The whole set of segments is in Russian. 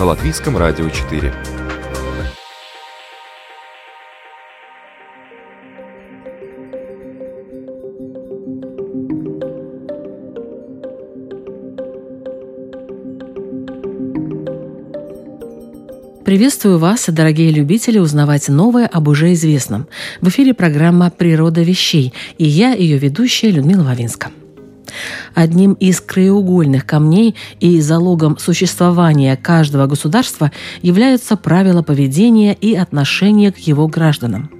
на Латвийском радио 4. Приветствую вас, дорогие любители, узнавать новое об уже известном. В эфире программа «Природа вещей» и я, ее ведущая Людмила Вавинска. Одним из краеугольных камней и залогом существования каждого государства являются правила поведения и отношения к его гражданам.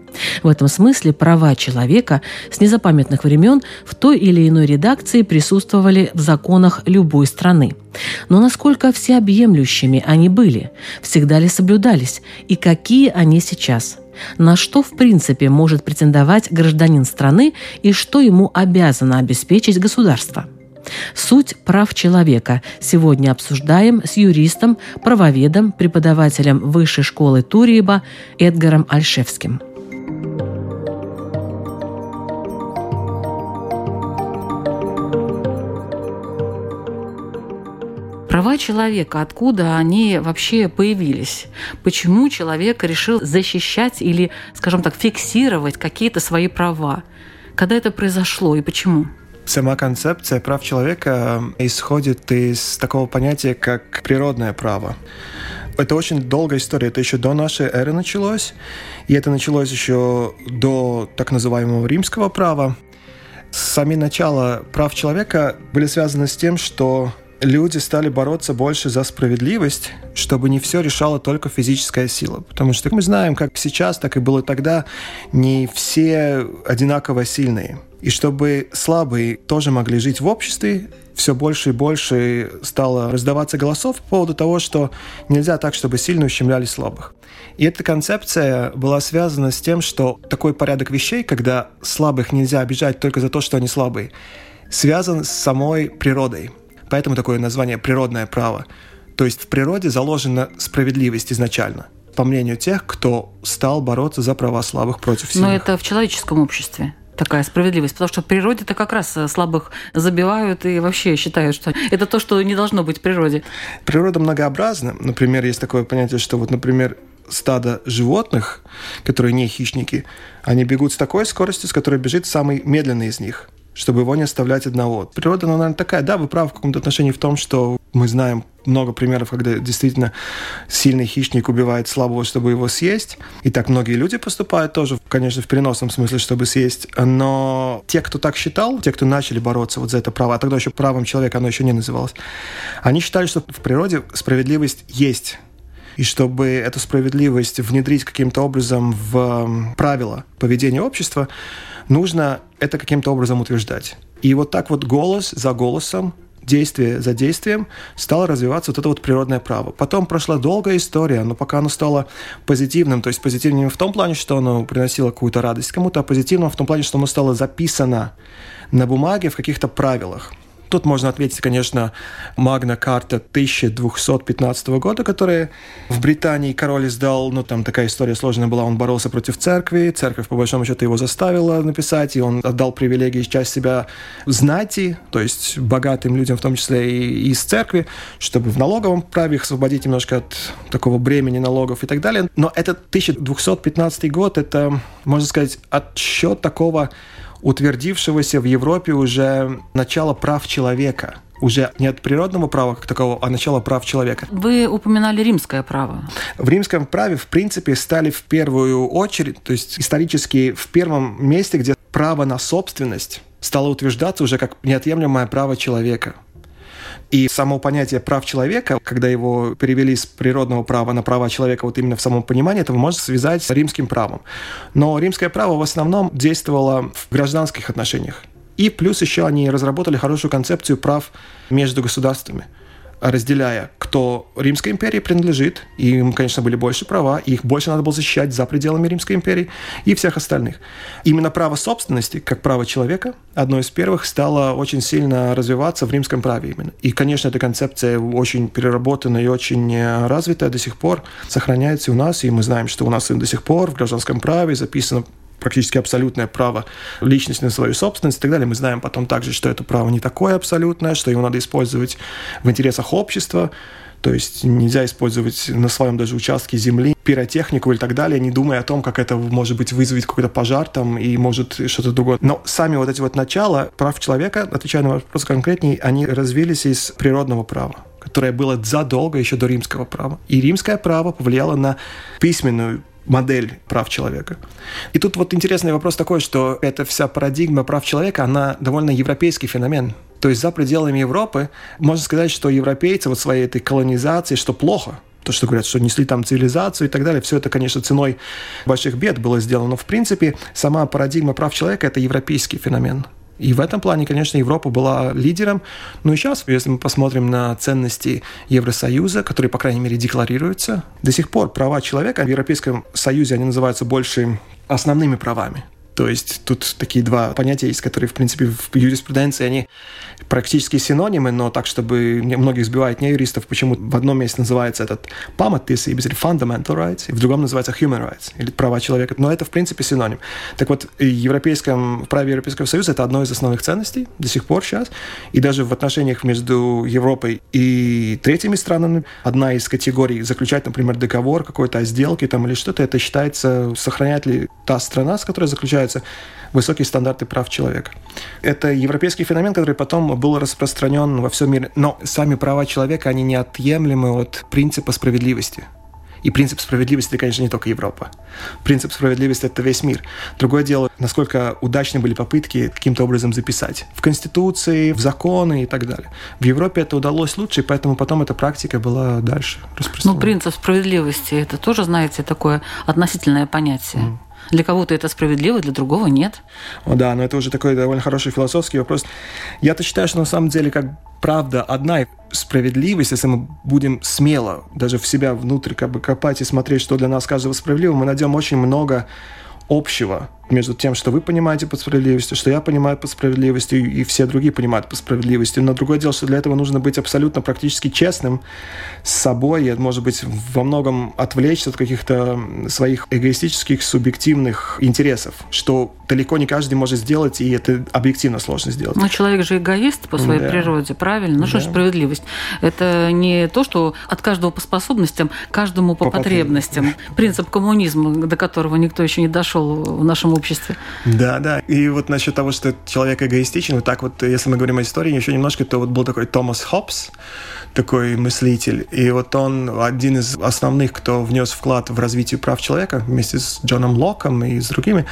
В этом смысле права человека с незапамятных времен в той или иной редакции присутствовали в законах любой страны. Но насколько всеобъемлющими они были, всегда ли соблюдались и какие они сейчас – на что в принципе может претендовать гражданин страны и что ему обязано обеспечить государство. Суть прав человека сегодня обсуждаем с юристом, правоведом, преподавателем Высшей школы Туриеба Эдгаром Альшевским. Права человека, откуда они вообще появились? Почему человек решил защищать или, скажем так, фиксировать какие-то свои права? Когда это произошло и почему? Сама концепция прав человека исходит из такого понятия, как природное право. Это очень долгая история. Это еще до нашей эры началось. И это началось еще до так называемого римского права. Сами начала прав человека были связаны с тем, что люди стали бороться больше за справедливость, чтобы не все решала только физическая сила. Потому что мы знаем, как сейчас, так и было тогда, не все одинаково сильные. И чтобы слабые тоже могли жить в обществе, все больше и больше стало раздаваться голосов по поводу того, что нельзя так, чтобы сильно ущемляли слабых. И эта концепция была связана с тем, что такой порядок вещей, когда слабых нельзя обижать только за то, что они слабые, связан с самой природой. Поэтому такое название «природное право». То есть в природе заложена справедливость изначально, по мнению тех, кто стал бороться за права слабых против сильных. Но это в человеческом обществе такая справедливость, потому что в природе-то как раз слабых забивают и вообще считают, что это то, что не должно быть в природе. Природа многообразна. Например, есть такое понятие, что вот, например, стадо животных, которые не хищники, они бегут с такой скоростью, с которой бежит самый медленный из них – чтобы его не оставлять одного. Природа, ну, наверное, такая, да, вы правы в каком-то отношении в том, что мы знаем много примеров, когда действительно сильный хищник убивает слабого, чтобы его съесть. И так многие люди поступают тоже, конечно, в переносном смысле, чтобы съесть. Но те, кто так считал, те, кто начали бороться вот за это право, а тогда еще правом человека оно еще не называлось, они считали, что в природе справедливость есть и чтобы эту справедливость внедрить каким-то образом в правила поведения общества, нужно это каким-то образом утверждать. И вот так вот голос за голосом действие за действием стало развиваться вот это вот природное право. Потом прошла долгая история, но пока оно стало позитивным, то есть позитивным в том плане, что оно приносило какую-то радость кому-то, а позитивным в том плане, что оно стало записано на бумаге в каких-то правилах. Тут можно ответить, конечно, Магна Карта 1215 года, которая в Британии король издал, ну там такая история сложная была, он боролся против церкви, церковь по большому счету его заставила написать, и он отдал привилегии часть себя знати, то есть богатым людям, в том числе и из церкви, чтобы в налоговом праве их освободить немножко от такого бремени налогов и так далее. Но этот 1215 год, это, можно сказать, отсчет такого утвердившегося в Европе уже начало прав человека уже не от природного права как такового, а начало прав человека. Вы упоминали римское право. В римском праве, в принципе, стали в первую очередь, то есть исторически в первом месте, где право на собственность стало утверждаться уже как неотъемлемое право человека. И само понятие прав человека, когда его перевели с природного права на права человека, вот именно в самом понимании этого можно связать с римским правом. Но римское право в основном действовало в гражданских отношениях. И плюс еще они разработали хорошую концепцию прав между государствами разделяя, кто Римской империи принадлежит, и им, конечно, были больше права, и их больше надо было защищать за пределами Римской империи, и всех остальных. Именно право собственности, как право человека, одно из первых стало очень сильно развиваться в римском праве именно. И, конечно, эта концепция очень переработана и очень э, развитая до сих пор, сохраняется у нас, и мы знаем, что у нас до сих пор в гражданском праве записано практически абсолютное право личности на свою собственность и так далее. Мы знаем потом также, что это право не такое абсолютное, что его надо использовать в интересах общества. То есть нельзя использовать на своем даже участке земли пиротехнику или так далее, не думая о том, как это может быть вызовет какой-то пожар там и может что-то другое. Но сами вот эти вот начала прав человека, отвечая на вопрос конкретнее, они развились из природного права которое было задолго еще до римского права. И римское право повлияло на письменную модель прав человека. И тут вот интересный вопрос такой, что эта вся парадигма прав человека, она довольно европейский феномен. То есть за пределами Европы можно сказать, что европейцы вот своей этой колонизации, что плохо, то, что говорят, что несли там цивилизацию и так далее, все это, конечно, ценой больших бед было сделано. Но, в принципе, сама парадигма прав человека – это европейский феномен. И в этом плане, конечно, Европа была лидером. Ну и сейчас, если мы посмотрим на ценности Евросоюза, которые, по крайней мере, декларируются, до сих пор права человека в Европейском Союзе, они называются больше основными правами. То есть тут такие два понятия есть, которые, в принципе, в юриспруденции, они практически синонимы, но так, чтобы многих сбивает не юристов, почему в одном месте называется этот паматtiesības или fundamental rights, и в другом называется human rights, или права человека. Но это, в принципе, синоним. Так вот, в, европейском, в праве Европейского Союза это одно из основных ценностей до сих пор сейчас. И даже в отношениях между Европой и третьими странами одна из категорий заключать, например, договор какой-то о сделке там, или что-то, это считается, сохраняет ли та страна, с которой заключается высокие стандарты прав человека. Это европейский феномен, который потом был распространен во всем мире. Но сами права человека, они неотъемлемы от принципа справедливости. И принцип справедливости, конечно, не только Европа. Принцип справедливости – это весь мир. Другое дело, насколько удачны были попытки каким-то образом записать в Конституции, в законы и так далее. В Европе это удалось лучше, и поэтому потом эта практика была дальше распространена. Ну, принцип справедливости – это тоже, знаете, такое относительное понятие. Mm. Для кого-то это справедливо, для другого нет. О, да, но это уже такой довольно хороший философский вопрос. Я-то считаю, что на самом деле как правда одна справедливость, если мы будем смело даже в себя внутрь как бы копать и смотреть, что для нас каждого справедливо, мы найдем очень много общего между тем, что вы понимаете под справедливостью, что я понимаю под справедливостью, и все другие понимают под справедливостью. Но другое дело, что для этого нужно быть абсолютно практически честным с собой, и, может быть, во многом отвлечься от каких-то своих эгоистических, субъективных интересов, что далеко не каждый может сделать, и это объективно сложно сделать. Но человек же эгоист по своей да. природе, правильно? Ну да. что ж справедливость? Это не то, что от каждого по способностям, каждому по, по потребностям. потребностям. Принцип коммунизма, до которого никто еще не дошел в нашем обществе. Да, да. И вот насчет того, что человек эгоистичен, вот так вот, если мы говорим о истории еще немножко, то вот был такой Томас Хоббс, такой мыслитель. И вот он один из основных, кто внес вклад в развитие прав человека вместе с Джоном Локом и с другими.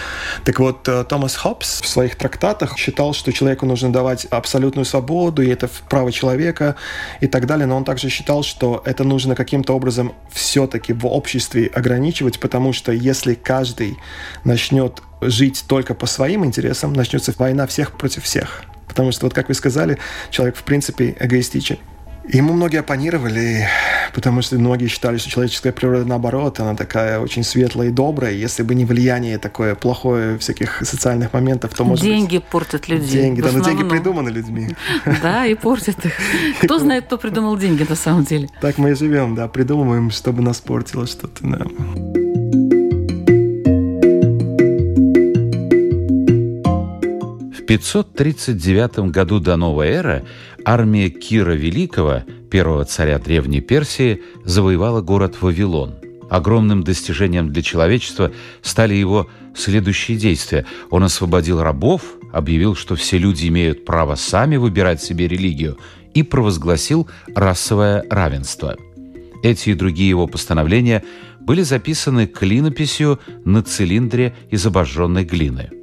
Так вот, э, Томас Хоббс в своих трактатах считал, что человеку нужно давать абсолютную свободу, и это право человека и так далее. Но он также считал, что это нужно каким-то образом все-таки в обществе ограничивать, потому что если каждый начнет жить только по своим интересам, начнется война всех против всех. Потому что, вот как вы сказали, человек в принципе эгоистичен. Ему многие оппонировали, потому что многие считали, что человеческая природа наоборот, она такая очень светлая и добрая. Если бы не влияние такое плохое всяких социальных моментов, то может Деньги быть... портят людей. Деньги, да, но деньги придуманы людьми. Да, и портят их. Кто знает, кто придумал деньги на самом деле. Так мы и живем, да, придумываем, чтобы нас портило что-то. Да. 539 году до новой эры армия Кира Великого, первого царя Древней Персии, завоевала город Вавилон. Огромным достижением для человечества стали его следующие действия. Он освободил рабов, объявил, что все люди имеют право сами выбирать себе религию, и провозгласил расовое равенство. Эти и другие его постановления были записаны клинописью на цилиндре из обожженной глины –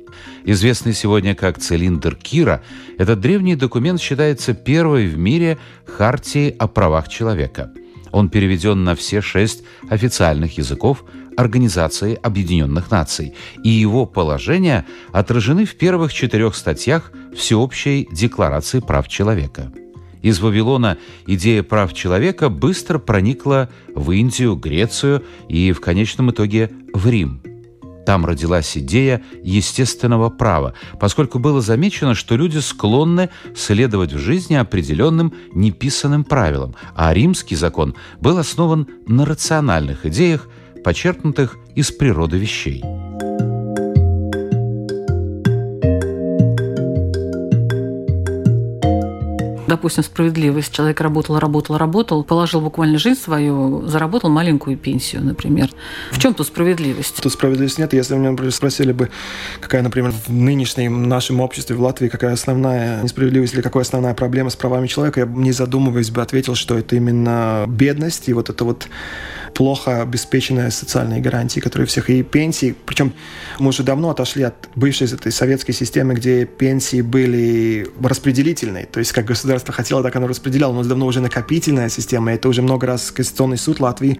Известный сегодня как цилиндр Кира, этот древний документ считается первой в мире хартией о правах человека. Он переведен на все шесть официальных языков Организации Объединенных Наций, и его положения отражены в первых четырех статьях Всеобщей Декларации прав человека. Из Вавилона идея прав человека быстро проникла в Индию, Грецию и в конечном итоге в Рим. Там родилась идея естественного права, поскольку было замечено, что люди склонны следовать в жизни определенным неписанным правилам, а римский закон был основан на рациональных идеях, почерпнутых из природы вещей. Допустим, справедливость. Человек работал, работал, работал, положил буквально жизнь свою, заработал маленькую пенсию, например. В чем тут справедливость? Тут справедливости нет. Если меня, например, спросили бы, какая, например, в нынешнем нашем обществе в Латвии, какая основная несправедливость или какая основная проблема с правами человека, я не задумываясь, бы ответил, что это именно бедность и вот это вот плохо обеспеченные социальные гарантии, которые всех, и пенсии. Причем мы уже давно отошли от бывшей этой советской системы, где пенсии были распределительные. То есть как государство хотело, так оно распределяло. У нас давно уже накопительная система. Это уже много раз Конституционный суд Латвии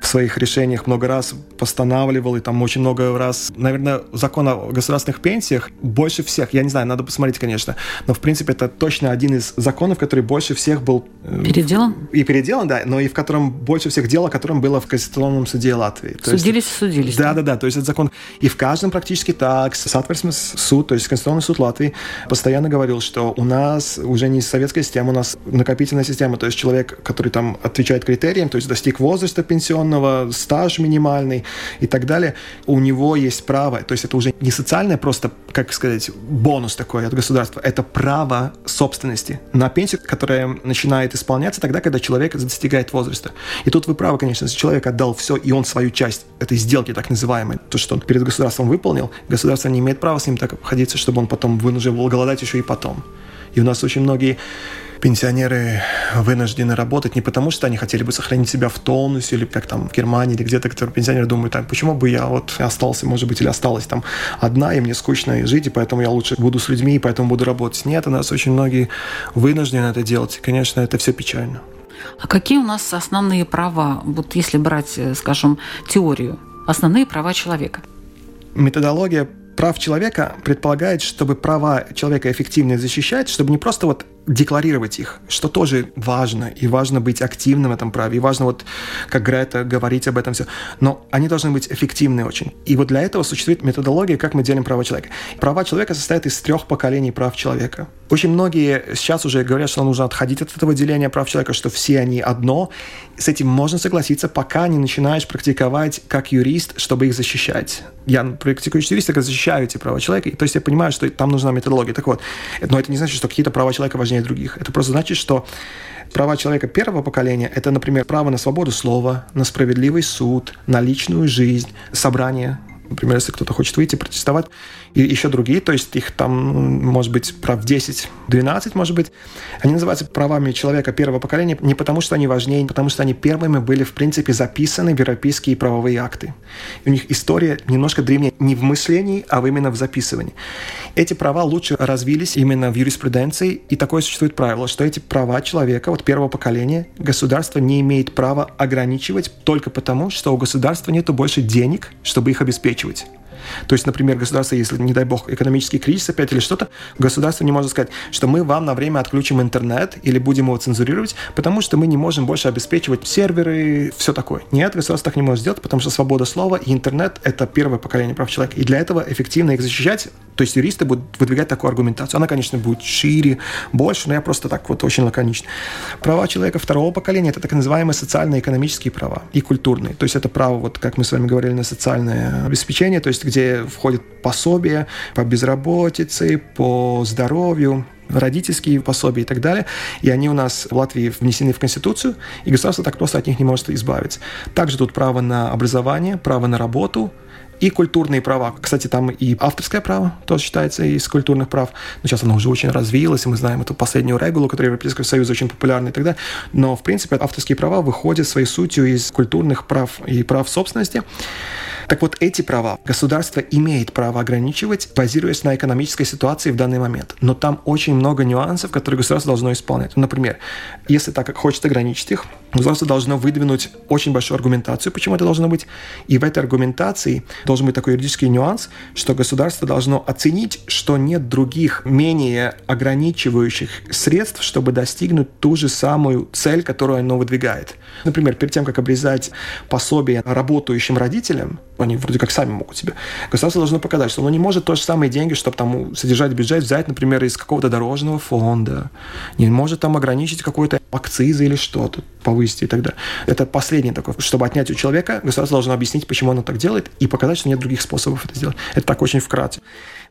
в своих решениях много раз постанавливал, и там очень много раз, наверное, закон о государственных пенсиях больше всех, я не знаю, надо посмотреть, конечно, но в принципе это точно один из законов, который больше всех был... Э, переделан? И переделан, да, но и в котором больше всех дел, о котором было в Конституционном суде Латвии. То судились есть, судились. Да, да, да, то есть этот закон, и в каждом практически так, Сатверсмес суд, то есть Конституционный суд Латвии постоянно говорил, что у нас уже не советская система, у нас накопительная система, то есть человек, который там отвечает критериям, то есть достиг возраста пенсионного, стаж минимальный и так далее, у него есть право, то есть это уже не социальное просто, как сказать, бонус такой от государства, это право собственности на пенсию, которая начинает исполняться тогда, когда человек достигает возраста. И тут вы правы, конечно, если человек отдал все, и он свою часть этой сделки, так называемой, то, что он перед государством выполнил, государство не имеет права с ним так обходиться, чтобы он потом вынужден был голодать еще и потом. И у нас очень многие пенсионеры вынуждены работать не потому, что они хотели бы сохранить себя в тонусе, или как там в Германии, или где-то, которые пенсионеры думают, так, почему бы я вот остался, может быть, или осталась там одна, и мне скучно жить, и поэтому я лучше буду с людьми, и поэтому буду работать. Нет, у нас очень многие вынуждены это делать. И, конечно, это все печально. А какие у нас основные права, вот если брать, э, скажем, теорию, основные права человека? Методология прав человека предполагает, чтобы права человека эффективно защищать, чтобы не просто вот декларировать их, что тоже важно, и важно быть активным в этом праве, и важно вот, как Грета, говорить об этом все, но они должны быть эффективны очень. И вот для этого существует методология, как мы делим права человека. Права человека состоят из трех поколений прав человека. Очень многие сейчас уже говорят, что нужно отходить от этого деления прав человека, что все они одно. С этим можно согласиться, пока не начинаешь практиковать как юрист, чтобы их защищать. Я практикую юрист, как защищаю эти права человека, то есть я понимаю, что там нужна методология. Так вот, но это не значит, что какие-то права человека важнее других. Это просто значит, что права человека первого поколения – это, например, право на свободу слова, на справедливый суд, на личную жизнь, собрание, Например, если кто-то хочет выйти протестовать, и еще другие, то есть их там, может быть, прав 10, 12, может быть, они называются правами человека первого поколения не потому, что они важнее, не потому, что они первыми были, в принципе, записаны в европейские правовые акты. И у них история немножко древнее не в мышлении, а именно в записывании. Эти права лучше развились именно в юриспруденции, и такое существует правило, что эти права человека, вот первого поколения, государство не имеет права ограничивать только потому, что у государства нет больше денег, чтобы их обеспечивать. То есть, например, государство, если, не дай бог, экономический кризис опять или что-то, государство не может сказать, что мы вам на время отключим интернет или будем его цензурировать, потому что мы не можем больше обеспечивать серверы, все такое. Нет, государство так не может сделать, потому что свобода слова и интернет – это первое поколение прав человека. И для этого эффективно их защищать, то есть юристы будут выдвигать такую аргументацию. Она, конечно, будет шире, больше, но я просто так вот очень лаконично. Права человека второго поколения – это так называемые социально-экономические права и культурные. То есть это право, вот как мы с вами говорили, на социальное обеспечение, то есть где где входят пособия по безработице, по здоровью, родительские пособия и так далее. И они у нас в Латвии внесены в Конституцию, и государство так просто от них не может избавиться. Также тут право на образование, право на работу, и культурные права. Кстати, там и авторское право тоже считается из культурных прав. Но сейчас оно уже очень развилось, и мы знаем эту последнюю регулу, которая Европейского Союза очень популярна и так далее. Но, в принципе, авторские права выходят своей сутью из культурных прав и прав собственности. Так вот, эти права государство имеет право ограничивать, базируясь на экономической ситуации в данный момент. Но там очень много нюансов, которые государство должно исполнять. Например, если так как хочет ограничить их, государство должно выдвинуть очень большую аргументацию, почему это должно быть. И в этой аргументации должен быть такой юридический нюанс, что государство должно оценить, что нет других менее ограничивающих средств, чтобы достигнуть ту же самую цель, которую оно выдвигает. Например, перед тем, как обрезать пособие работающим родителям, они вроде как сами могут себе, государство должно показать, что оно не может то же самые деньги, чтобы там содержать бюджет, взять, например, из какого-то дорожного фонда, не может там ограничить какой-то акцизы или что-то, повысить и так далее. Это последнее такое. Чтобы отнять у человека, государство должно объяснить, почему оно так делает, и показать, что нет других способов это сделать. Это так очень вкратце.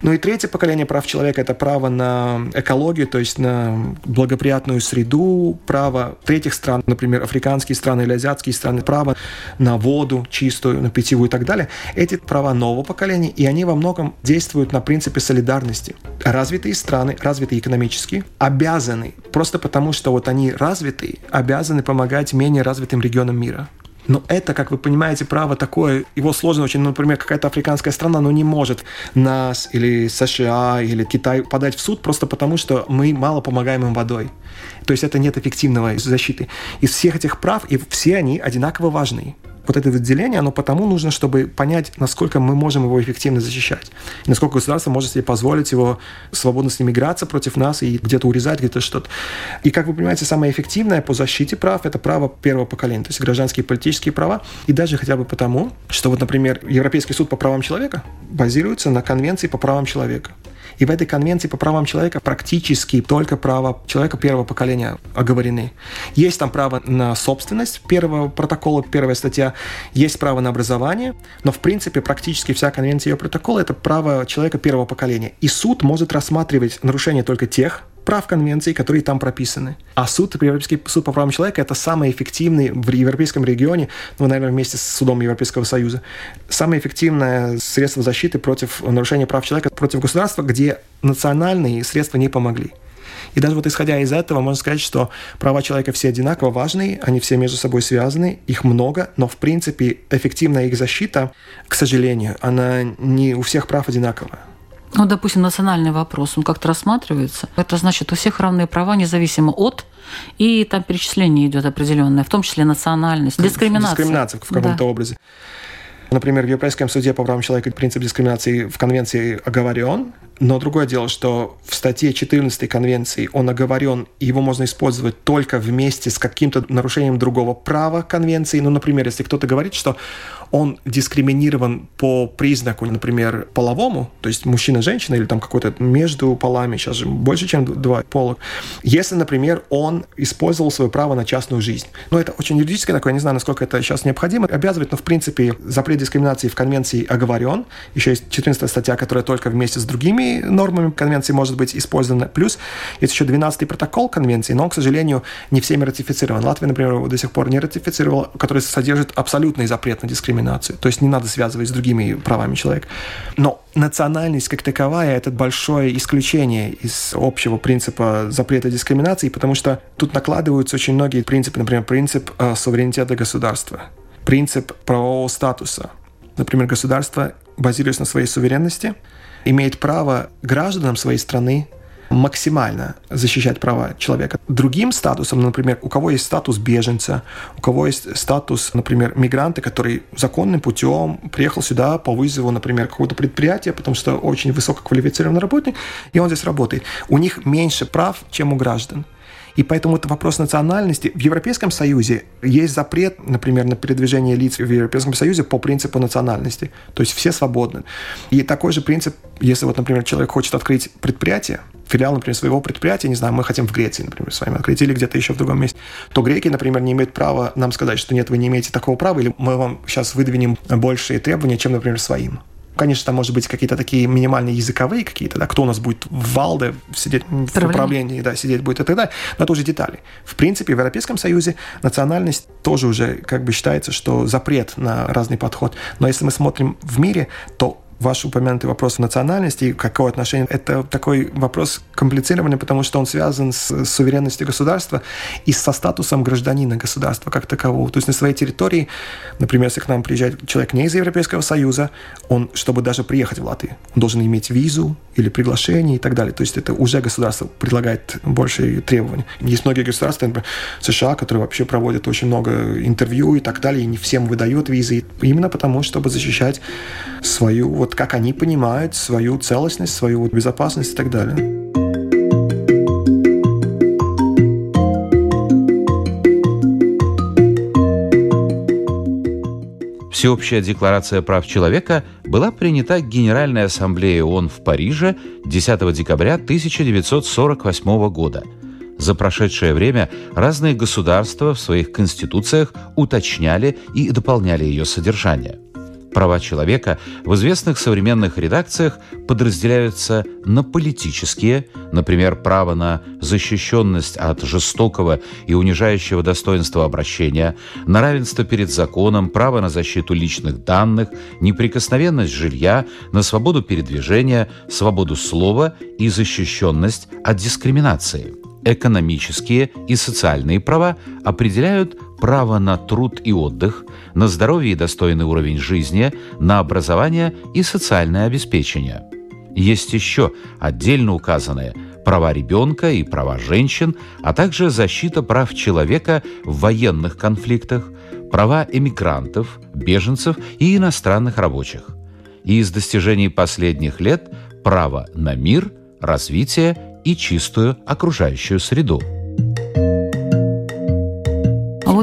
Ну и третье поколение прав человека – это право на экологию, то есть на благоприятную среду, право третьих стран, например, африканские страны или азиатские страны, право на воду чистую, на питьевую и так далее. Эти права нового поколения, и они во многом действуют на принципе солидарности. Развитые страны, развитые экономически, обязаны, просто потому что вот они развитые, обязаны помогать менее развитым регионам мира. Но это, как вы понимаете, право такое, его сложно очень, ну, например, какая-то африканская страна, но не может нас или США или Китай подать в суд просто потому, что мы мало помогаем им водой. То есть это нет эффективного защиты. Из всех этих прав, и все они одинаково важны вот это отделение, оно потому нужно, чтобы понять, насколько мы можем его эффективно защищать. И насколько государство может себе позволить его свободно с ним играться против нас и где-то урезать, где-то что-то. И, как вы понимаете, самое эффективное по защите прав – это право первого поколения, то есть гражданские и политические права. И даже хотя бы потому, что вот, например, Европейский суд по правам человека базируется на Конвенции по правам человека. И в этой конвенции по правам человека практически только права человека первого поколения оговорены. Есть там право на собственность первого протокола, первая статья, есть право на образование, но в принципе практически вся конвенция ее протокола – это право человека первого поколения. И суд может рассматривать нарушения только тех прав конвенции, которые там прописаны. А суд, Европейский суд по правам человека, это самый эффективный в европейском регионе, ну, наверное, вместе с судом Европейского Союза, самое эффективное средство защиты против нарушения прав человека против государства, где национальные средства не помогли. И даже вот исходя из этого, можно сказать, что права человека все одинаково важны, они все между собой связаны, их много, но в принципе эффективная их защита, к сожалению, она не у всех прав одинаковая. Ну, допустим, национальный вопрос, он как-то рассматривается. Это значит, у всех равные права, независимо от, и там перечисление идет определенное, в том числе национальность, дискриминация. Дискриминация в каком-то да. образе. Например, в Европейском суде по правам человека принцип дискриминации в конвенции оговорен, но другое дело, что в статье 14 конвенции он оговорен, и его можно использовать только вместе с каким-то нарушением другого права конвенции. Ну, например, если кто-то говорит, что он дискриминирован по признаку, например, половому, то есть мужчина-женщина или там какой-то между полами, сейчас же больше, чем два пола. Если, например, он использовал свое право на частную жизнь. Но это очень юридически такое, я не знаю, насколько это сейчас необходимо, обязывает, но в принципе запрет дискриминации в конвенции оговорен. Еще есть 14 статья, которая только вместе с другими нормами конвенции может быть использована. Плюс есть еще 12 протокол конвенции, но он, к сожалению, не всеми ратифицирован. Латвия, например, его до сих пор не ратифицировала, который содержит абсолютный запрет на дискриминацию. То есть не надо связывать с другими правами человека. Но национальность как таковая – это большое исключение из общего принципа запрета дискриминации, потому что тут накладываются очень многие принципы, например, принцип э, суверенитета государства, принцип правового статуса. Например, государство, базируясь на своей суверенности, имеет право гражданам своей страны максимально защищать права человека. Другим статусом, например, у кого есть статус беженца, у кого есть статус, например, мигранта, который законным путем приехал сюда по вызову, например, какого-то предприятия, потому что очень высококвалифицированный работник, и он здесь работает. У них меньше прав, чем у граждан. И поэтому это вопрос национальности. В Европейском Союзе есть запрет, например, на передвижение лиц в Европейском Союзе по принципу национальности. То есть все свободны. И такой же принцип, если вот, например, человек хочет открыть предприятие, филиал, например, своего предприятия, не знаю, мы хотим в Греции, например, с вами открыть, или где-то еще в другом месте, то греки, например, не имеют права нам сказать, что нет, вы не имеете такого права, или мы вам сейчас выдвинем большие требования, чем, например, своим. Конечно, там может быть какие-то такие минимальные языковые какие-то, да, кто у нас будет в Валде сидеть в управлении, да, сидеть будет и так далее, но это уже детали. В принципе, в Европейском Союзе национальность тоже уже как бы считается, что запрет на разный подход. Но если мы смотрим в мире, то ваш упомянутый вопрос национальности, какое отношение, это такой вопрос комплицированный, потому что он связан с суверенностью государства и со статусом гражданина государства как такового. То есть на своей территории, например, если к нам приезжает человек не из Европейского Союза, он, чтобы даже приехать в Латвию, он должен иметь визу или приглашение и так далее. То есть это уже государство предлагает больше требований. Есть многие государства, например, США, которые вообще проводят очень много интервью и так далее, и не всем выдают визы, именно потому, чтобы защищать свою вот как они понимают свою целостность, свою безопасность и так далее. Всеобщая декларация прав человека была принята Генеральной Ассамблеей ООН в Париже 10 декабря 1948 года. За прошедшее время разные государства в своих конституциях уточняли и дополняли ее содержание – Права человека в известных современных редакциях подразделяются на политические, например, право на защищенность от жестокого и унижающего достоинства обращения, на равенство перед законом, право на защиту личных данных, неприкосновенность жилья, на свободу передвижения, свободу слова и защищенность от дискриминации. Экономические и социальные права определяют право на труд и отдых, на здоровье и достойный уровень жизни, на образование и социальное обеспечение. Есть еще отдельно указанные права ребенка и права женщин, а также защита прав человека в военных конфликтах, права эмигрантов, беженцев и иностранных рабочих. И из достижений последних лет право на мир, развитие и чистую окружающую среду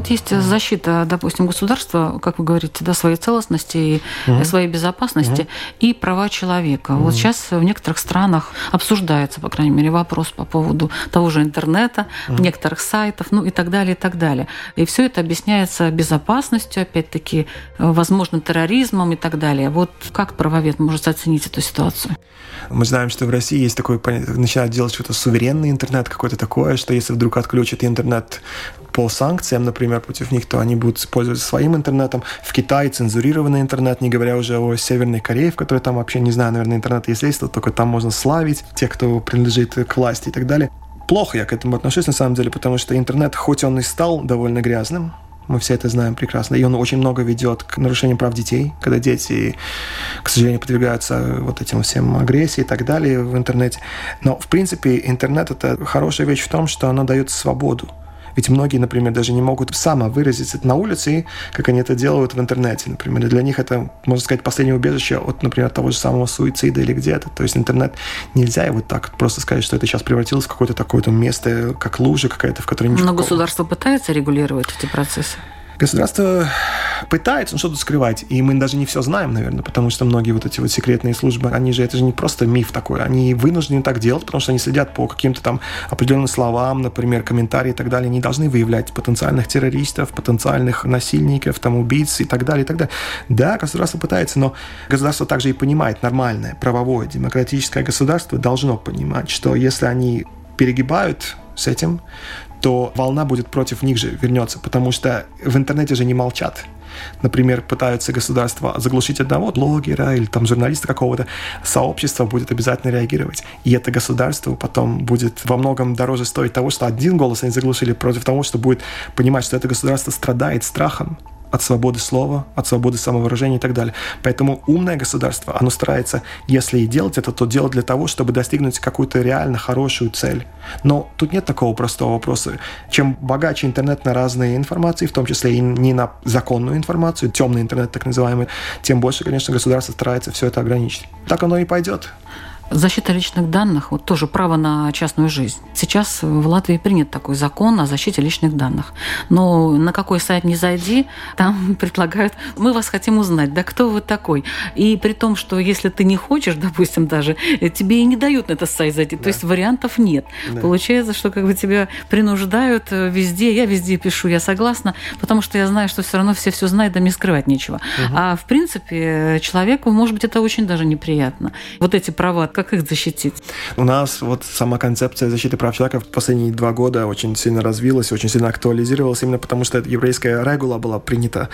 вот есть защита, допустим, государства, как вы говорите, да, своей целостности и угу. своей безопасности угу. и права человека. Угу. Вот сейчас в некоторых странах обсуждается, по крайней мере, вопрос по поводу того же интернета, угу. некоторых сайтов, ну и так далее, и так далее. И все это объясняется безопасностью, опять-таки, возможно, терроризмом и так далее. Вот как правовед может оценить эту ситуацию? Мы знаем, что в России есть такое начинают делать что-то суверенный интернет, какое-то такое, что если вдруг отключат интернет по санкциям, например, против них, то они будут пользоваться своим интернетом. В Китае цензурированный интернет, не говоря уже о Северной Корее, в которой там вообще, не знаю, наверное, интернет есть, есть только там можно славить тех, кто принадлежит к власти и так далее. Плохо я к этому отношусь, на самом деле, потому что интернет, хоть он и стал довольно грязным, мы все это знаем прекрасно. И он очень много ведет к нарушениям прав детей, когда дети, к сожалению, подвергаются вот этим всем агрессии и так далее в интернете. Но, в принципе, интернет — это хорошая вещь в том, что оно дает свободу. Ведь многие, например, даже не могут самовыразиться на улице, как они это делают в интернете, например. И для них это, можно сказать, последнее убежище от, например, того же самого суицида или где-то. То есть интернет нельзя его так просто сказать, что это сейчас превратилось в какое-то такое-то место, как лужа какая-то, в которой. Но государство пытается регулировать эти процессы? Государство пытается что-то скрывать, и мы даже не все знаем, наверное, потому что многие вот эти вот секретные службы, они же, это же не просто миф такой, они вынуждены так делать, потому что они следят по каким-то там определенным словам, например, комментарии и так далее, они должны выявлять потенциальных террористов, потенциальных насильников, там, убийц и так далее, и так далее. Да, государство пытается, но государство также и понимает нормальное, правовое, демократическое государство должно понимать, что если они перегибают с этим, то волна будет против них же вернется, потому что в интернете же не молчат. Например, пытаются государства заглушить одного блогера или там журналиста какого-то, сообщество будет обязательно реагировать. И это государство потом будет во многом дороже стоить того, что один голос они заглушили против того, что будет понимать, что это государство страдает страхом от свободы слова, от свободы самовыражения и так далее. Поэтому умное государство, оно старается, если и делать это, то делать для того, чтобы достигнуть какую-то реально хорошую цель. Но тут нет такого простого вопроса. Чем богаче интернет на разные информации, в том числе и не на законную информацию, темный интернет так называемый, тем больше, конечно, государство старается все это ограничить. Так оно и пойдет. Защита личных данных, вот тоже право на частную жизнь. Сейчас в Латвии принят такой закон о защите личных данных. Но на какой сайт не зайди, там предлагают, мы вас хотим узнать, да кто вы такой. И при том, что если ты не хочешь, допустим, даже, тебе и не дают на этот сайт зайти. Да. То есть вариантов нет. Да. Получается, что как бы тебя принуждают э, везде, я везде пишу, я согласна, потому что я знаю, что все равно все все знают, да мне скрывать нечего. Угу. А в принципе человеку, может быть, это очень даже неприятно. Вот эти права, как как их защитить? У нас вот сама концепция защиты прав человека в последние два года очень сильно развилась, очень сильно актуализировалась, именно потому что еврейская регула была принята,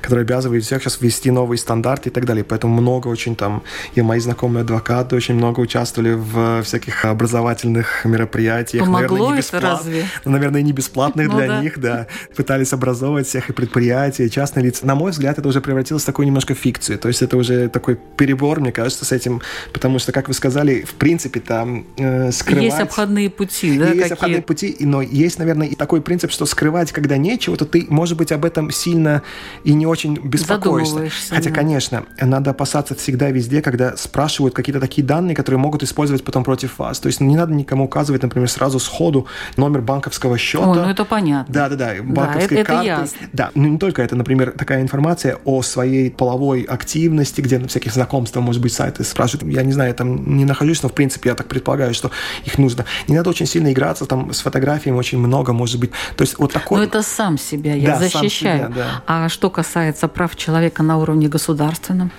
которая обязывает всех сейчас ввести новые стандарты и так далее. Поэтому много очень там, и мои знакомые адвокаты очень много участвовали в всяких образовательных мероприятиях. Помогло наверное, не это разве? Наверное, не бесплатных Ну для да. них, да. Пытались образовывать всех и предприятия, и частные лица. На мой взгляд, это уже превратилось в такую немножко фикцию. То есть это уже такой перебор, мне кажется, с этим. Потому что, как вы сказали, в принципе, там э, скрывать... Есть обходные пути, да? есть какие? обходные пути, но есть, наверное, и такой принцип, что скрывать, когда нечего, то ты, может быть, об этом сильно и не очень беспокоишься. Хотя, да. конечно, надо опасаться всегда везде, когда спрашивают какие-то такие данные, которые могут использовать потом против вас. То есть не надо никому указывать, например, сразу сходу номер банковского счета. Ой, ну это понятно. Да, да, да. Банковской это- это карты. ясно. Да, ну не только это, например, такая информация о своей половой активности, где на всяких знакомствах, может быть, сайты спрашивают. Я не знаю, там не нахожусь, но в принципе я так предполагаю, что их нужно. Не надо очень сильно играться, там с фотографиями очень много, может быть. То есть вот такой... Но это сам себя я Да, защищаю. себя, да. А что касается прав человека на уровне государственном?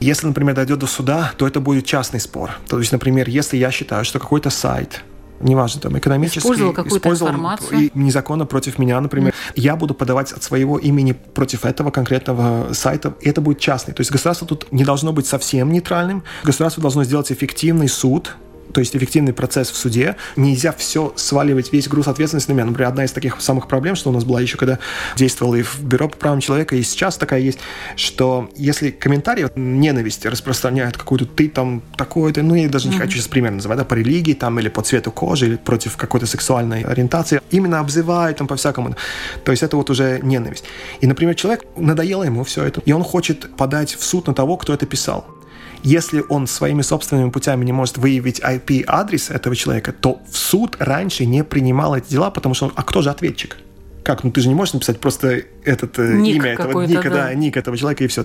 Если, например, дойдет до суда, то это будет частный спор. То есть, например, если я считаю, что какой-то сайт неважно, там, экономический, Использовал какую-то информацию. и незаконно против меня, например, я буду подавать от своего имени против этого конкретного сайта, и это будет частный. То есть государство тут не должно быть совсем нейтральным, государство должно сделать эффективный суд, то есть эффективный процесс в суде. Нельзя все сваливать, весь груз ответственности на меня. Например, одна из таких самых проблем, что у нас была еще, когда действовала и в Бюро по правам человека, и сейчас такая есть, что если комментарии ненависти распространяют какую-то ты там такой-то, ну я даже не хочу сейчас пример называть, да, по религии там или по цвету кожи, или против какой-то сексуальной ориентации, именно обзывают там по-всякому. То есть это вот уже ненависть. И, например, человек, надоело ему все это, и он хочет подать в суд на того, кто это писал. Если он своими собственными путями не может выявить IP-адрес этого человека, то в суд раньше не принимал эти дела, потому что он, а кто же ответчик? Как? Ну ты же не можешь написать просто этот э, Ник имя этого ника, да. да, ник этого человека и все.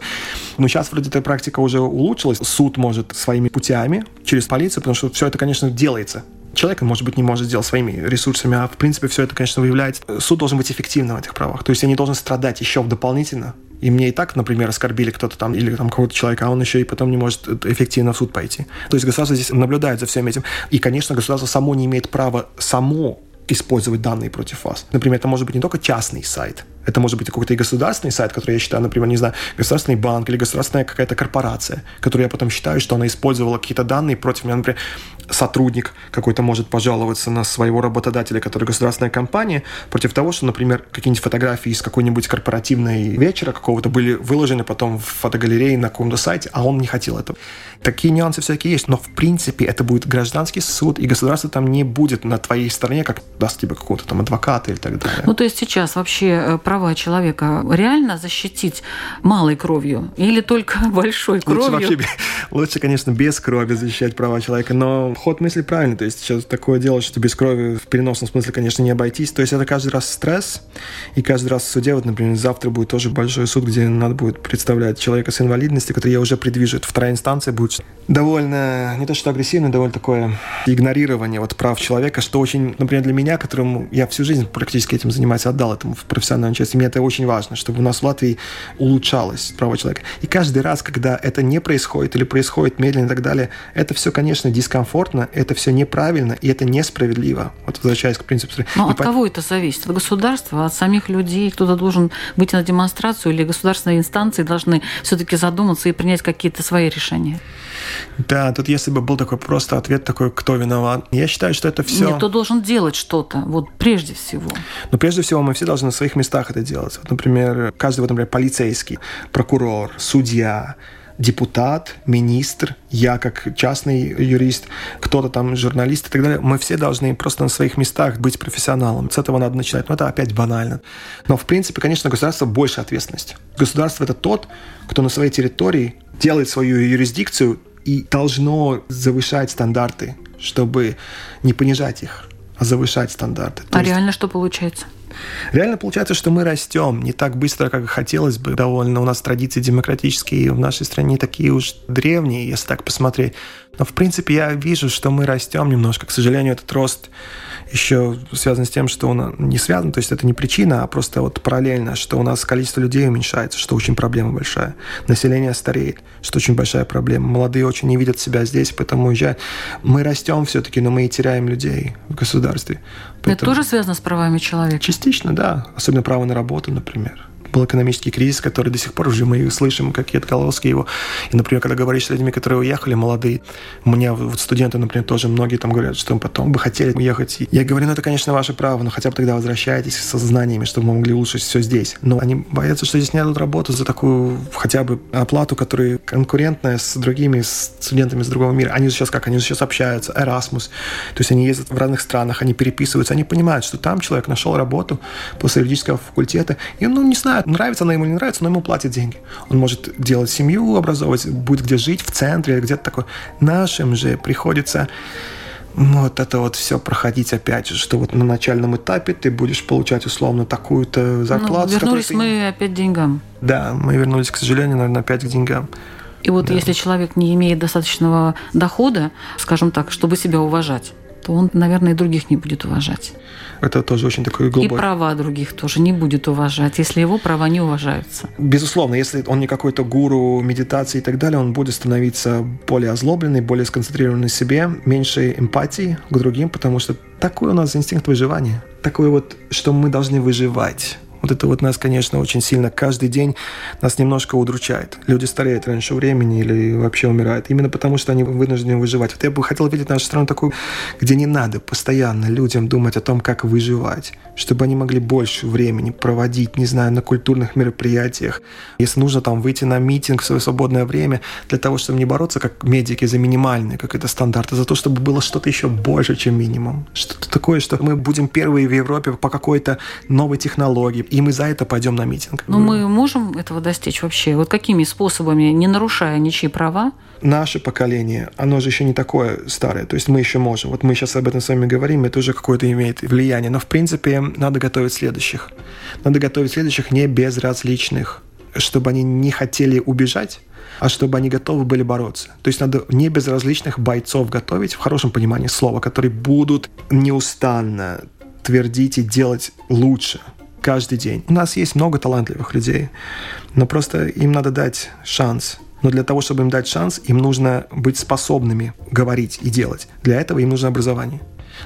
Но сейчас вроде эта практика уже улучшилась. Суд может своими путями через полицию, потому что все это, конечно, делается. Человек, может быть, не может сделать своими ресурсами, а в принципе все это, конечно, выявляется. Суд должен быть эффективным в этих правах. То есть я не должен страдать еще дополнительно. И мне и так, например, оскорбили кто-то там или там какого-то человека, а он еще и потом не может эффективно в суд пойти. То есть государство здесь наблюдает за всем этим. И, конечно, государство само не имеет права само использовать данные против вас. Например, это может быть не только частный сайт, это может быть какой-то и государственный сайт, который я считаю, например, не знаю, государственный банк или государственная какая-то корпорация, которую я потом считаю, что она использовала какие-то данные против меня. Например, сотрудник какой-то может пожаловаться на своего работодателя, который государственная компания, против того, что, например, какие-нибудь фотографии из какой-нибудь корпоративной вечера какого-то были выложены потом в фотогалерее на каком-то сайте, а он не хотел этого. Такие нюансы всякие есть, но в принципе это будет гражданский суд, и государство там не будет на твоей стороне, как даст тебе какого-то там адвоката или так далее. Ну, то есть сейчас вообще э, права человека реально защитить малой кровью или только большой Лучше кровью? вообще, бе- лучше, конечно, без крови защищать права человека, но ход мысли правильный. То есть сейчас такое дело, что без крови в переносном смысле, конечно, не обойтись. То есть это каждый раз стресс, и каждый раз в суде, вот, например, завтра будет тоже большой суд, где надо будет представлять человека с инвалидностью, который я уже предвижу. Это вторая инстанция будет довольно, не то что агрессивно, довольно такое игнорирование вот прав человека, что очень, например, для меня, которому я всю жизнь практически этим занимаюсь, отдал этому в профессиональную часть, и мне это очень важно, чтобы у нас в Латвии улучшалось право человека. И каждый раз, когда это не происходит или происходит медленно и так далее, это все, конечно, дискомфортно, это все неправильно, и это несправедливо. Вот возвращаясь к принципу... Но И от по- кого это зависит? От государства, от самих людей? Кто-то должен выйти на демонстрацию или государственные инстанции должны все-таки задуматься и принять какие-то свои решения? Да, тут если бы был такой просто ответ такой, кто виноват. Я считаю, что это все... Нет, кто должен делать что-то, вот прежде всего. Но прежде всего мы все должны на своих местах это делать. Вот, например, каждый, вот, например, полицейский, прокурор, судья, депутат, министр, я как частный юрист, кто-то там журналист и так далее, мы все должны просто на своих местах быть профессионалом. С этого надо начинать. Но это опять банально. Но, в принципе, конечно, государство больше ответственность. Государство – это тот, кто на своей территории делает свою юрисдикцию и должно завышать стандарты, чтобы не понижать их, а завышать стандарты. То А есть- реально что получается? Реально получается, что мы растем не так быстро, как хотелось бы довольно. У нас традиции демократические в нашей стране такие уж древние, если так посмотреть. Но, в принципе, я вижу, что мы растем немножко. К сожалению, этот рост еще связан с тем, что он не связан, то есть это не причина, а просто вот параллельно, что у нас количество людей уменьшается, что очень проблема большая. Население стареет, что очень большая проблема. Молодые очень не видят себя здесь, поэтому уезжают. Мы растем все-таки, но мы и теряем людей в государстве. Поэтому... Это тоже связано с правами человека? Частично, да. Особенно право на работу, например был экономический кризис, который до сих пор уже мы слышим, какие отголоски его. И, например, когда говоришь с людьми, которые уехали, молодые, у меня вот студенты, например, тоже многие там говорят, что потом бы хотели уехать. Я говорю, ну это, конечно, ваше право, но хотя бы тогда возвращайтесь со знаниями, чтобы мы могли улучшить все здесь. Но они боятся, что здесь не дадут работу за такую хотя бы оплату, которая конкурентная с другими студентами из другого мира. Они сейчас как? Они сейчас общаются, Erasmus. То есть они ездят в разных странах, они переписываются, они понимают, что там человек нашел работу после юридического факультета, и ну, не знает, нравится она ему или не нравится, но ему платят деньги. Он может делать семью, образовывать, будет где жить, в центре или где-то такое. Нашим же приходится вот это вот все проходить опять же, что вот на начальном этапе ты будешь получать условно такую-то зарплату. Ну, вернулись ты... мы опять к деньгам. Да, мы вернулись, к сожалению, наверное, опять к деньгам. И вот да. если человек не имеет достаточного дохода, скажем так, чтобы себя уважать, то он, наверное, и других не будет уважать. Это тоже очень такой глубокий. И права других тоже не будет уважать, если его права не уважаются. Безусловно, если он не какой-то гуру медитации и так далее, он будет становиться более озлобленный, более сконцентрированный в себе, меньше эмпатии к другим, потому что такой у нас инстинкт выживания. Такой вот, что мы должны выживать. Вот это вот нас, конечно, очень сильно каждый день нас немножко удручает. Люди стареют раньше времени или вообще умирают. Именно потому, что они вынуждены выживать. Вот я бы хотел видеть нашу страну такую, где не надо постоянно людям думать о том, как выживать. Чтобы они могли больше времени проводить, не знаю, на культурных мероприятиях. Если нужно там выйти на митинг в свое свободное время, для того, чтобы не бороться как медики за минимальные, как это стандарты, за то, чтобы было что-то еще больше, чем минимум. Что-то такое, что мы будем первые в Европе по какой-то новой технологии и мы за это пойдем на митинг. Но мы можем этого достичь вообще? Вот какими способами, не нарушая ничьи права? Наше поколение, оно же еще не такое старое, то есть мы еще можем. Вот мы сейчас об этом с вами говорим, это уже какое-то имеет влияние. Но, в принципе, надо готовить следующих. Надо готовить следующих не безразличных, чтобы они не хотели убежать, а чтобы они готовы были бороться. То есть надо не безразличных бойцов готовить, в хорошем понимании слова, которые будут неустанно твердить и делать лучше – каждый день. У нас есть много талантливых людей, но просто им надо дать шанс. Но для того, чтобы им дать шанс, им нужно быть способными говорить и делать. Для этого им нужно образование.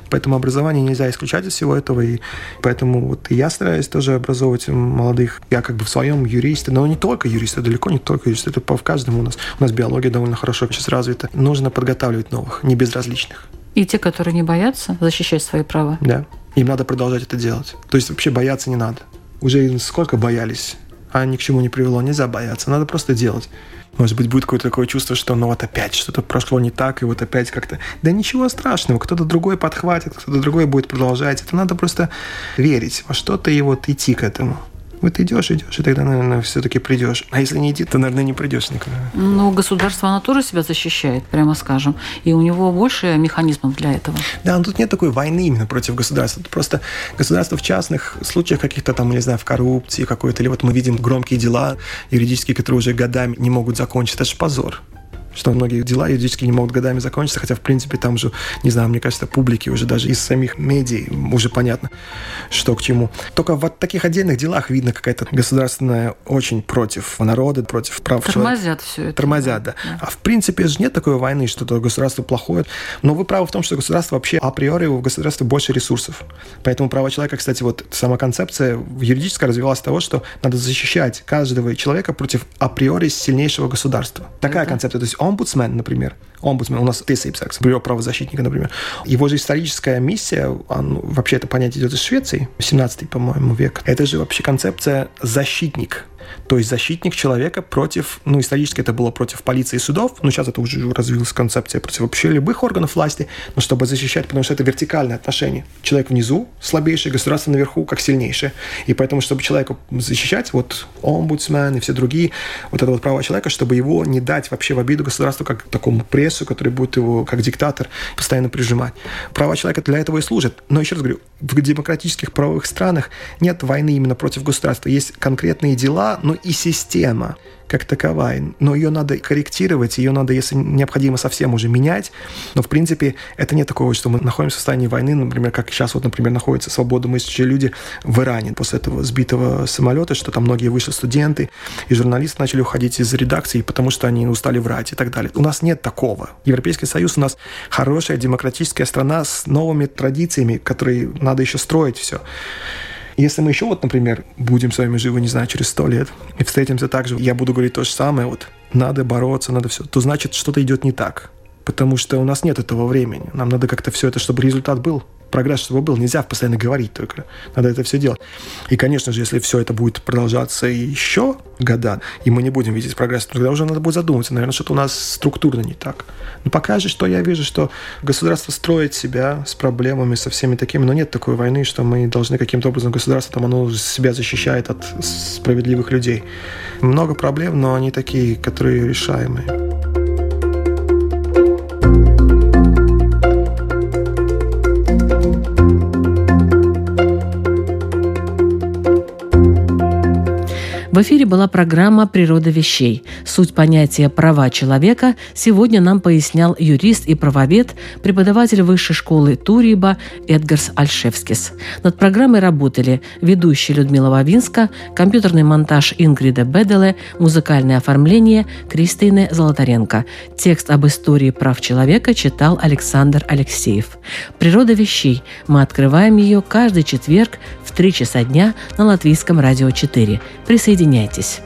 Поэтому образование нельзя исключать из всего этого, и поэтому вот я стараюсь тоже образовывать молодых. Я как бы в своем юристе, но не только юристы, далеко не только юристы, это в каждом у нас. У нас биология довольно хорошо сейчас развита. Нужно подготавливать новых, не безразличных. И те, которые не боятся защищать свои права. Да. Им надо продолжать это делать. То есть вообще бояться не надо. Уже сколько боялись, а ни к чему не привело. Нельзя бояться, надо просто делать. Может быть, будет какое-то такое чувство, что ну вот опять что-то прошло не так, и вот опять как-то... Да ничего страшного, кто-то другой подхватит, кто-то другой будет продолжать. Это надо просто верить во что-то и вот идти к этому. Вот идешь, идешь, и тогда, наверное, все-таки придешь. А если не идти, то, наверное, не придешь никуда. Но государство, оно тоже себя защищает, прямо скажем. И у него больше механизмов для этого. Да, но тут нет такой войны именно против государства. Тут просто государство в частных случаях каких-то там, не знаю, в коррупции какой-то, или вот мы видим громкие дела юридические, которые уже годами не могут закончиться. Это же позор что многие дела юридически не могут годами закончиться, хотя, в принципе, там же, не знаю, мне кажется, публике уже даже из самих медий уже понятно, что к чему. Только в таких отдельных делах видно какая-то государственная очень против народа, против прав Тормозят человека. все это. Тормозят, да. да. А в принципе же нет такой войны, что то государство плохое. Но вы правы в том, что государство вообще априори у государства больше ресурсов. Поэтому права человека, кстати, вот сама концепция юридическая развивалась с того, что надо защищать каждого человека против априори сильнейшего государства. Такая это... концепция. То есть омбудсмен, например, омбудсмен, у нас Тесейпсакс, бюро правозащитника, например, его же историческая миссия, он, вообще это понятие идет из Швеции, 17 по-моему, век. Это же вообще концепция защитник. То есть защитник человека против, ну, исторически это было против полиции и судов, но сейчас это уже развилась концепция против вообще любых органов власти, но чтобы защищать, потому что это вертикальное отношение. Человек внизу слабейший, государство наверху как сильнейшее. И поэтому, чтобы человека защищать, вот омбудсмен и все другие, вот это вот право человека, чтобы его не дать вообще в обиду государству как такому прессу, который будет его как диктатор постоянно прижимать. Права человека для этого и служат. Но еще раз говорю, в демократических правовых странах нет войны именно против государства. Есть конкретные дела, но и система как таковая. Но ее надо корректировать, ее надо, если необходимо, совсем уже менять. Но, в принципе, это не такого, что мы находимся в состоянии войны, например, как сейчас, вот, например, находятся свободомыслящие люди в Иране после этого сбитого самолета, что там многие вышли студенты и журналисты начали уходить из редакции, потому что они устали врать и так далее. У нас нет такого. Европейский Союз у нас хорошая демократическая страна с новыми традициями, которые надо еще строить все. Если мы еще вот, например, будем с вами живы, не знаю, через сто лет, и встретимся так же, я буду говорить то же самое, вот, надо бороться, надо все, то значит, что-то идет не так. Потому что у нас нет этого времени. Нам надо как-то все это, чтобы результат был прогресс, чтобы был. Нельзя постоянно говорить только. Надо это все делать. И, конечно же, если все это будет продолжаться еще года, и мы не будем видеть прогресс, то тогда уже надо будет задуматься. Наверное, что-то у нас структурно не так. Но пока же, что я вижу, что государство строит себя с проблемами, со всеми такими, но нет такой войны, что мы должны каким-то образом, государство там оно себя защищает от справедливых людей. Много проблем, но они такие, которые решаемые. В эфире была программа «Природа вещей». Суть понятия «права человека» сегодня нам пояснял юрист и правовед, преподаватель высшей школы Туриба Эдгарс Альшевскис. Над программой работали ведущая Людмила Вавинска, компьютерный монтаж Ингрида Беделе, музыкальное оформление Кристины Золотаренко. Текст об истории прав человека читал Александр Алексеев. «Природа вещей». Мы открываем ее каждый четверг в 3 часа дня на Латвийском радио 4. Присоединяйтесь.